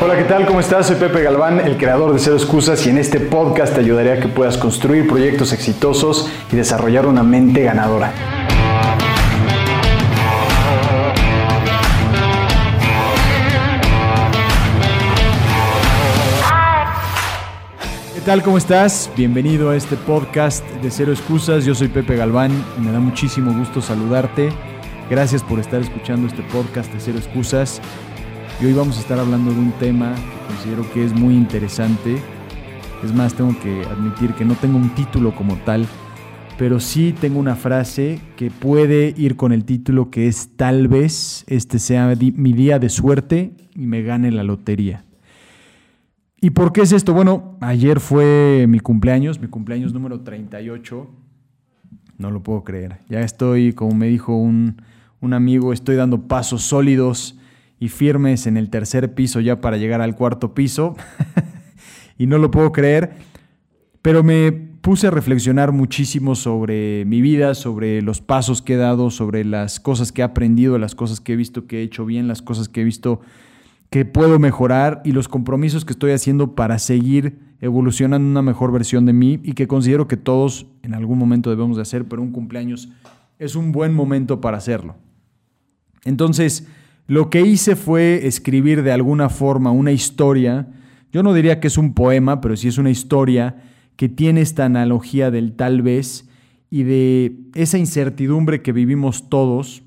Hola, ¿qué tal? ¿Cómo estás? Soy Pepe Galván, el creador de Cero Excusas y en este podcast te ayudaré a que puedas construir proyectos exitosos y desarrollar una mente ganadora. ¿Qué tal? ¿Cómo estás? Bienvenido a este podcast de Cero Excusas. Yo soy Pepe Galván y me da muchísimo gusto saludarte. Gracias por estar escuchando este podcast de Cero Excusas. Y hoy vamos a estar hablando de un tema que considero que es muy interesante. Es más, tengo que admitir que no tengo un título como tal, pero sí tengo una frase que puede ir con el título que es tal vez este sea mi día de suerte y me gane la lotería. ¿Y por qué es esto? Bueno, ayer fue mi cumpleaños, mi cumpleaños número 38. No lo puedo creer. Ya estoy, como me dijo un, un amigo, estoy dando pasos sólidos y firmes en el tercer piso ya para llegar al cuarto piso. y no lo puedo creer, pero me puse a reflexionar muchísimo sobre mi vida, sobre los pasos que he dado, sobre las cosas que he aprendido, las cosas que he visto que he hecho bien, las cosas que he visto que puedo mejorar y los compromisos que estoy haciendo para seguir evolucionando una mejor versión de mí y que considero que todos en algún momento debemos de hacer, pero un cumpleaños es un buen momento para hacerlo. Entonces, lo que hice fue escribir de alguna forma una historia, yo no diría que es un poema, pero sí es una historia que tiene esta analogía del tal vez y de esa incertidumbre que vivimos todos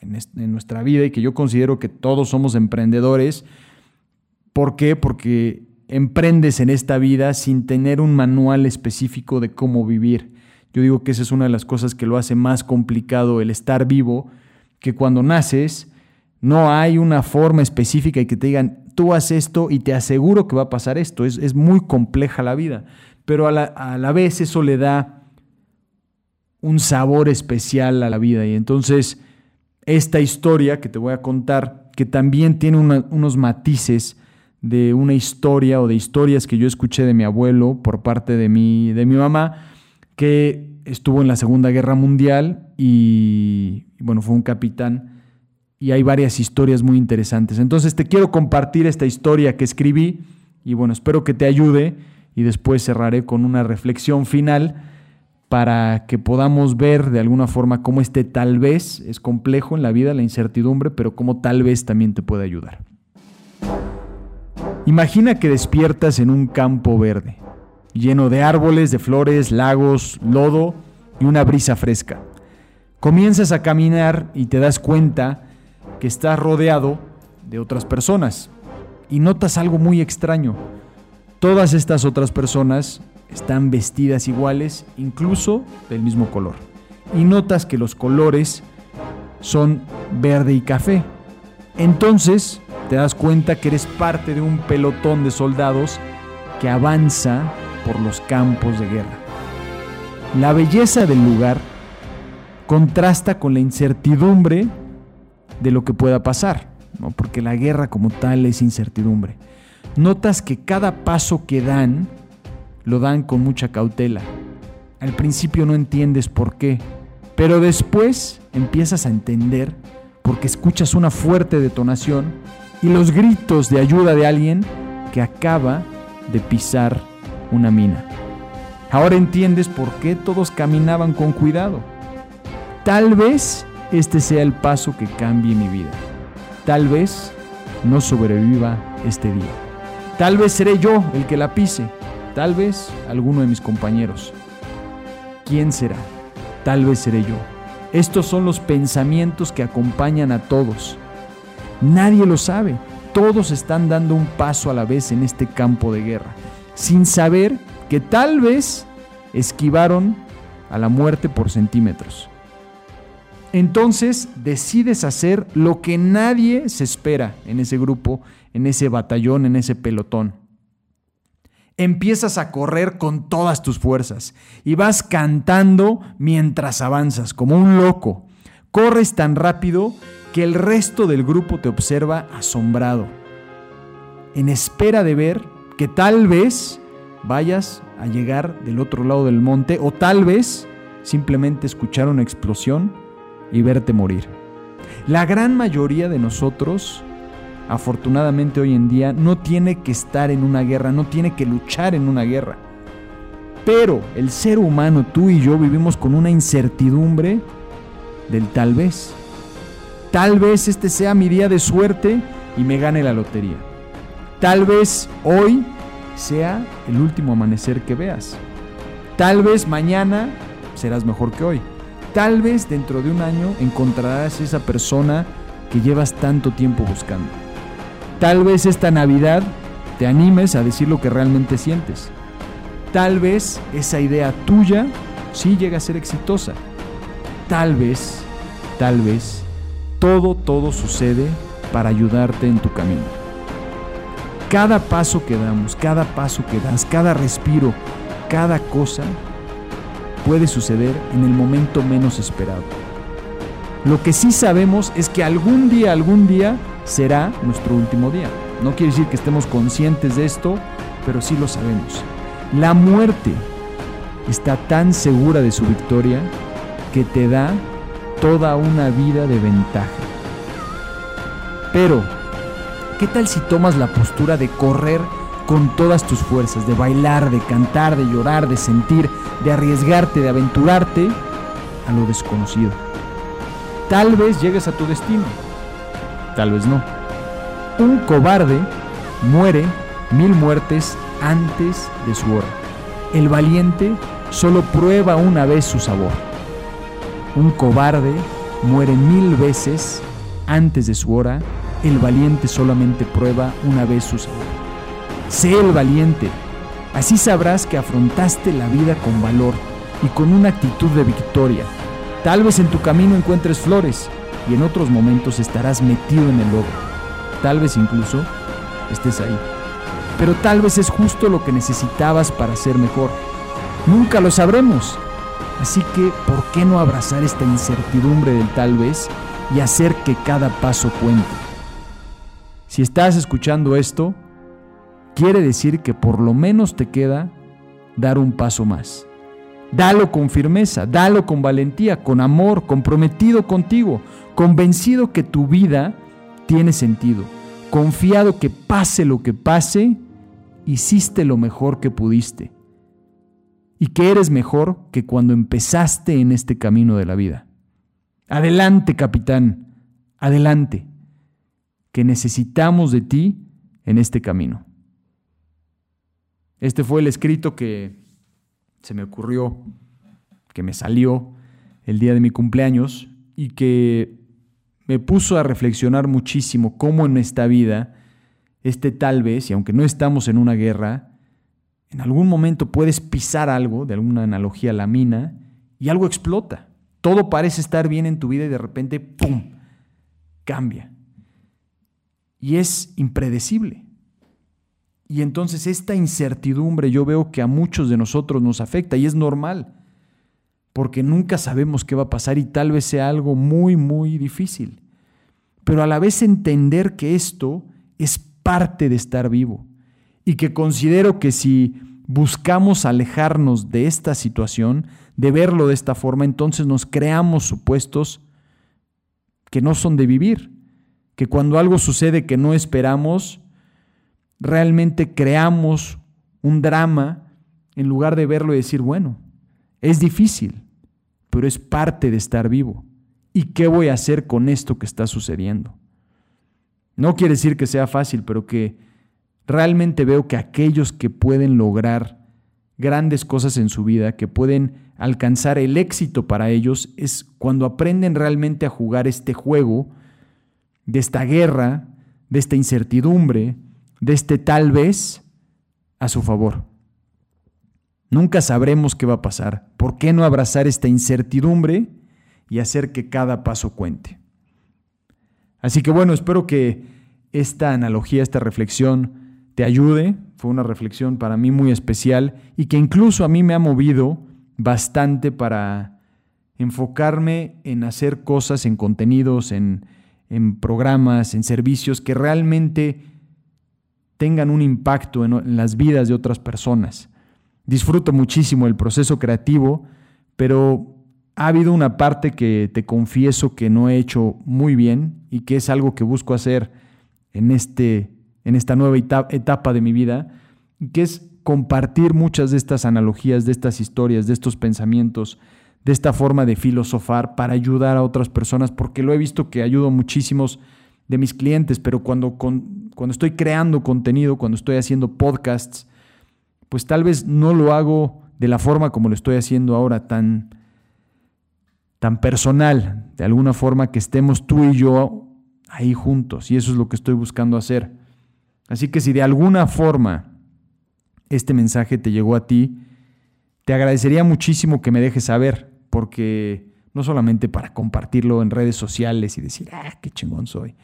en, nuestra vida y que yo considero que todos somos emprendedores. ¿Por qué? Porque emprendes en esta vida sin tener un manual específico de cómo vivir. Yo digo que esa es una de las cosas que lo hace más complicado el estar vivo, que cuando naces no hay una forma específica y que te digan, tú haces esto y te aseguro que va a pasar esto. Es, muy compleja la vida, pero a la, a la, vez eso le da un sabor especial a la vida. Y entonces esta historia que te voy a contar, que también tiene unos matices de una historia o de historias que yo escuché de mi abuelo por parte de mi, de mi mamá, que estuvo en la Segunda Guerra Mundial y, bueno, fue un capitán y hay varias historias muy interesantes. Entonces te quiero compartir esta historia que escribí y bueno, espero que te ayude y después cerraré con una reflexión final para que podamos ver de alguna forma cómo este tal vez es complejo en la vida, la incertidumbre, pero cómo tal vez también te puede ayudar. Imagina que despiertas en un campo verde, lleno de árboles, de flores, lagos, lodo y una brisa fresca. Comienzas a caminar y te das cuenta que estás rodeado de otras personas y notas algo muy extraño. Todas estas otras personas están vestidas iguales, incluso del mismo color. Y notas que los colores son verde y café. Entonces te das cuenta que eres parte de un pelotón de soldados que avanza por los campos de guerra. La belleza del lugar contrasta con la incertidumbre de lo que pueda pasar, ¿no? porque la guerra como tal es incertidumbre. Notas que cada paso que dan lo dan con mucha cautela. Al principio no entiendes por qué, pero después empiezas a entender porque escuchas una fuerte detonación y los gritos de ayuda de alguien que acaba de pisar una mina. Ahora entiendes por qué todos caminaban con cuidado. Tal vez este sea el paso que cambie mi vida. Tal vez no sobreviva este día. Tal vez seré yo el que la pise. Tal vez alguno de mis compañeros. ¿Quién será? Tal vez seré yo. Estos son los pensamientos que acompañan a todos. Nadie lo sabe. Todos están dando un paso a la vez en este campo de guerra, sin saber que tal vez esquivaron a la muerte por centímetros entonces decides hacer lo que nadie se espera en ese grupo, en ese batallón, en ese pelotón. Empiezas a correr con todas tus fuerzas y vas cantando mientras avanzas, como un loco. Corres tan rápido que el resto del grupo te observa asombrado, en espera de ver que tal vez vayas a llegar del otro lado del monte o tal vez simplemente escuchar una explosión y verte morir. La gran mayoría de nosotros afortunadamente hoy en día, no tiene que estar en una guerra, no tiene que luchar en una guerra. Pero el ser humano, tú y yo, vivimos con una incertidumbre del tal vez. Tal vez este sea mi día de suerte y me gane la lotería. Tal vez hoy sea el último amanecer que veas. Tal vez mañana serás mejor que hoy. Tal vez dentro de un año encontrarás esa persona que llevas tanto tiempo buscando. Tal vez esta Navidad te animes a decir lo que realmente sientes. Tal vez esa idea tuya sí llega a ser exitosa. Tal vez, tal vez, todo, todo sucede para ayudarte en tu camino. Cada paso que damos, cada paso que das, cada respiro, cada cosa puede suceder en el momento menos esperado. Lo que sí sabemos es que algún día, algún día será nuestro último día. No quiere decir que estemos conscientes de esto, pero sí lo sabemos. La muerte está tan segura de su victoria que te da toda una vida de ventaja. Pero, ¿qué tal si tomas la postura de correr con todas tus fuerzas, de bailar, de cantar, de llorar, de sentir, de arriesgarte, de aventurarte a lo desconocido? Tal vez llegues a tu destino, tal vez no. Un cobarde muere mil muertes antes de su hora. El valiente solo prueba una vez su sabor. Un cobarde muere mil veces antes de su hora. El valiente solamente prueba una vez su sabor. Sé el valiente. Así sabrás que afrontaste la vida con valor y con una actitud de victoria Tal vez en tu camino encuentres flores y en otros momentos estarás metido en el lodo. Tal vez incluso estés ahí. Pero tal vez es justo lo que necesitabas para ser mejor. Nunca lo sabremos. Así que, ¿por qué no abrazar esta incertidumbre del tal vez y hacer que cada paso cuente? Si estás escuchando esto, quiere decir que por lo menos te queda dar un paso más. Dalo con firmeza, dalo con valentía, con amor, comprometido contigo, convencido que tu vida tiene sentido, confiado que pase lo que pase, hiciste lo mejor que pudiste y que eres mejor que cuando empezaste en este camino de la vida. Adelante, capitán, adelante, que necesitamos de ti en este camino. Este fue el escrito que se me ocurrió, que me salió el día de mi cumpleaños y que me puso a reflexionar muchísimo cómo en esta vida, este tal vez, y aunque no estamos en una guerra, en algún momento puedes pisar algo, de alguna analogía la mina, y algo explota. Todo parece estar bien en tu vida y de repente, ¡pum!, cambia. Y es impredecible. Y entonces esta incertidumbre yo veo que a muchos de nosotros nos afecta y es normal, porque nunca sabemos qué va a pasar y tal vez sea algo muy, muy difícil. Pero a la vez entender que esto es parte de estar vivo y que considero que si buscamos alejarnos de esta situación, de verlo de esta forma, entonces nos creamos supuestos que no son de vivir, que cuando algo sucede que no esperamos, realmente creamos un drama en lugar de verlo y decir, bueno, es difícil, pero es parte de estar vivo. ¿Y qué voy a hacer con esto que está sucediendo? No quiere decir que sea fácil, pero que realmente veo que aquellos que pueden lograr grandes cosas en su vida, que pueden alcanzar el éxito para ellos, es cuando aprenden realmente a jugar este juego de esta guerra, de esta incertidumbre, de este tal vez a su favor. Nunca sabremos qué va a pasar. ¿Por qué no abrazar esta incertidumbre y hacer que cada paso cuente? Así que bueno, espero que esta analogía, esta reflexión te ayude. Fue una reflexión para mí muy especial y que incluso a mí me ha movido bastante para enfocarme en hacer cosas, en contenidos, en, en programas, en servicios que realmente tengan un impacto en, las vidas de otras personas. Disfruto muchísimo el proceso creativo, pero ha habido una parte que te confieso que no he hecho muy bien y que es algo que busco hacer en, este, en esta nueva etapa de mi vida, que es compartir muchas de estas analogías, de estas historias, de estos pensamientos, de esta forma de filosofar para ayudar a otras personas, porque lo he visto que ayudo muchísimos de mis clientes, pero cuando, cuando estoy creando contenido, cuando estoy haciendo podcasts, pues tal vez no lo hago de la forma como lo estoy haciendo ahora, tan, tan personal, de alguna forma que estemos tú y yo ahí juntos, y eso es lo que estoy buscando hacer. Así que si de alguna forma este mensaje te llegó a ti, te agradecería muchísimo que me dejes saber porque no solamente para compartirlo en redes sociales y decir, ah, qué chingón soy,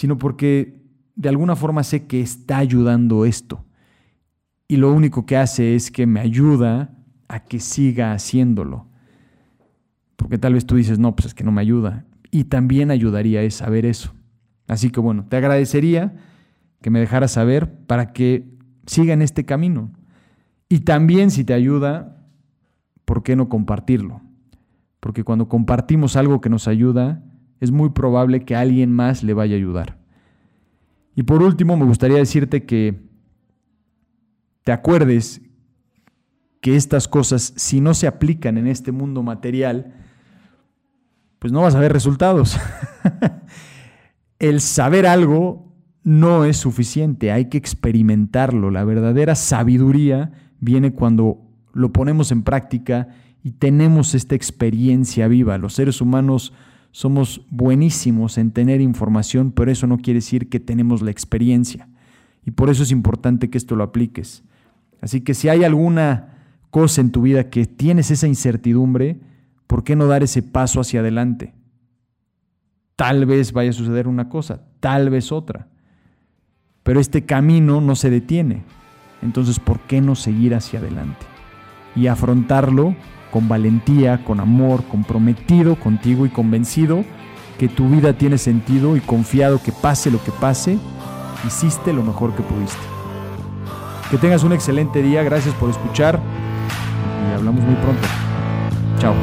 sino porque de alguna forma sé que está ayudando esto. Y lo único que hace es que me ayuda a que siga haciéndolo. Porque tal vez tú dices, no, pues es que no me ayuda. Y también ayudaría a saber eso. Así que bueno, te agradecería que me dejaras saber para que siga en este camino. Y también si te ayuda, ¿por qué no compartirlo? porque cuando compartimos algo que nos ayuda, es muy probable que alguien más le vaya a ayudar. Y por último, me gustaría decirte que te acuerdes que estas cosas, si no se aplican en este mundo material, pues no vas a ver resultados. El saber algo no es suficiente, hay que experimentarlo. La verdadera sabiduría viene cuando lo ponemos en práctica y tenemos esta experiencia viva. Los seres humanos somos buenísimos en tener información, pero eso no quiere decir que tenemos la experiencia. Y por eso es importante que esto lo apliques. Así que si hay alguna cosa en tu vida que tienes esa incertidumbre, ¿por qué no dar ese paso hacia adelante? Tal vez vaya a suceder una cosa, tal vez otra. Pero este camino no se detiene. Entonces, ¿por qué no seguir hacia adelante? Y afrontarlo con valentía, con amor, comprometido contigo y convencido que tu vida tiene sentido y confiado que pase lo que pase, hiciste lo mejor que pudiste. Que tengas un excelente día, gracias por escuchar y hablamos muy pronto. Chao.